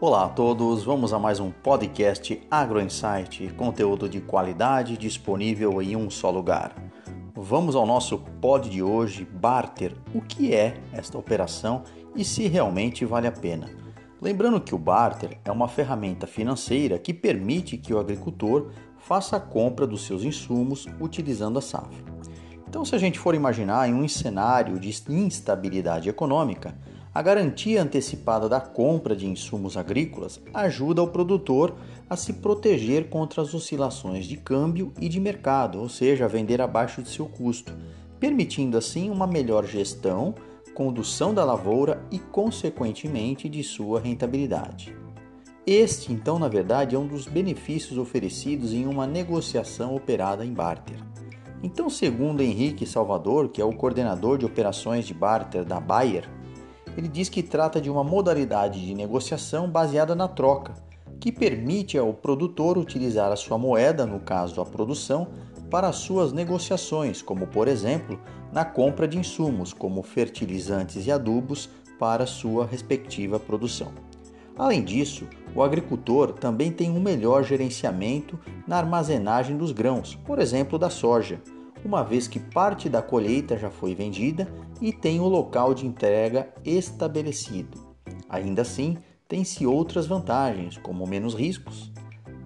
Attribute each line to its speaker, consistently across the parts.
Speaker 1: Olá a todos, vamos a mais um podcast Agro Insight, conteúdo de qualidade disponível em um só lugar. Vamos ao nosso pod de hoje, barter. O que é esta operação e se realmente vale a pena? Lembrando que o barter é uma ferramenta financeira que permite que o agricultor faça a compra dos seus insumos utilizando a safra. Então, se a gente for imaginar em um cenário de instabilidade econômica, a garantia antecipada da compra de insumos agrícolas ajuda o produtor a se proteger contra as oscilações de câmbio e de mercado, ou seja, vender abaixo de seu custo, permitindo assim uma melhor gestão, condução da lavoura e, consequentemente, de sua rentabilidade. Este, então, na verdade, é um dos benefícios oferecidos em uma negociação operada em barter. Então, segundo Henrique Salvador, que é o coordenador de operações de barter da Bayer, ele diz que trata de uma modalidade de negociação baseada na troca, que permite ao produtor utilizar a sua moeda, no caso a produção, para suas negociações, como por exemplo na compra de insumos como fertilizantes e adubos para sua respectiva produção. Além disso, o agricultor também tem um melhor gerenciamento na armazenagem dos grãos, por exemplo da soja uma vez que parte da colheita já foi vendida e tem o local de entrega estabelecido. Ainda assim, tem-se outras vantagens, como menos riscos,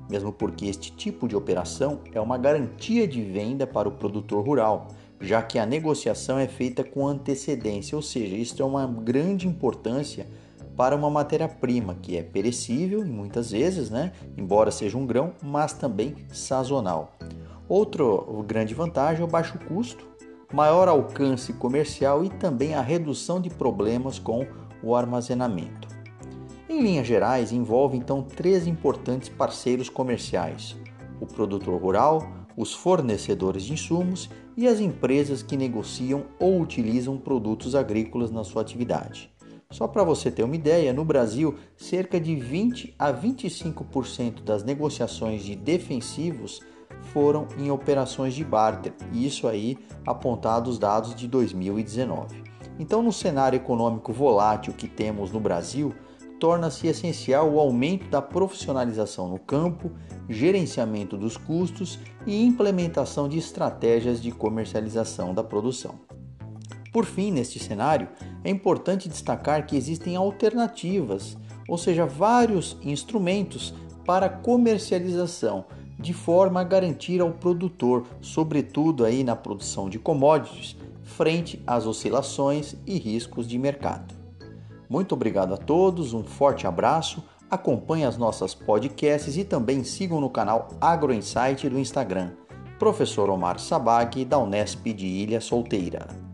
Speaker 1: mesmo porque este tipo de operação é uma garantia de venda para o produtor rural, já que a negociação é feita com antecedência, ou seja, isto é uma grande importância para uma matéria-prima que é perecível e muitas vezes, né, embora seja um grão, mas também sazonal. Outra grande vantagem é o baixo custo, maior alcance comercial e também a redução de problemas com o armazenamento. Em linhas gerais, envolve então três importantes parceiros comerciais: o produtor rural, os fornecedores de insumos e as empresas que negociam ou utilizam produtos agrícolas na sua atividade. Só para você ter uma ideia, no Brasil, cerca de 20 a 25% das negociações de defensivos foram em operações de barter, isso aí apontado os dados de 2019. Então, no cenário econômico volátil que temos no Brasil, torna-se essencial o aumento da profissionalização no campo, gerenciamento dos custos e implementação de estratégias de comercialização da produção. Por fim, neste cenário, é importante destacar que existem alternativas, ou seja, vários instrumentos para comercialização de forma a garantir ao produtor, sobretudo aí na produção de commodities, frente às oscilações e riscos de mercado. Muito obrigado a todos, um forte abraço, acompanhe as nossas podcasts e também sigam no canal AgroInsight do Instagram. Professor Omar Sabag, da Unesp de Ilha Solteira.